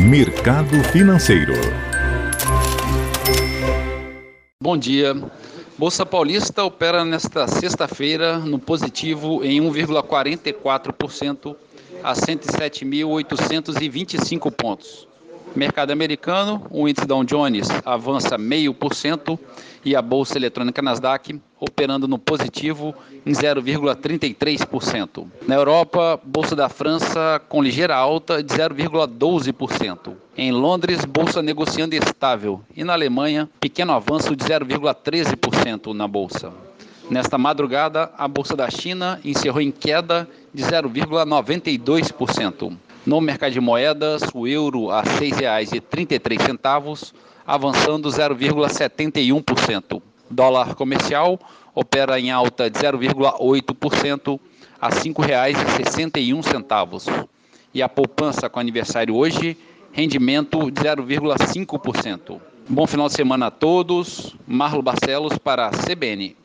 Mercado Financeiro. Bom dia. Bolsa Paulista opera nesta sexta-feira no positivo em 1,44% a 107.825 pontos. Mercado americano, o índice Dow Jones avança 0,5% e a bolsa eletrônica Nasdaq operando no positivo em 0,33%. Na Europa, bolsa da França com ligeira alta de 0,12%. Em Londres, bolsa negociando estável e na Alemanha, pequeno avanço de 0,13% na bolsa. Nesta madrugada, a bolsa da China encerrou em queda de 0,92%. No mercado de moedas, o euro a R$ 6,33, avançando 0,71%. Dólar comercial opera em alta de 0,8% a R$ 5,61. E a poupança com aniversário hoje, rendimento de 0,5%. Bom final de semana a todos. Marlo Barcelos para a CBN.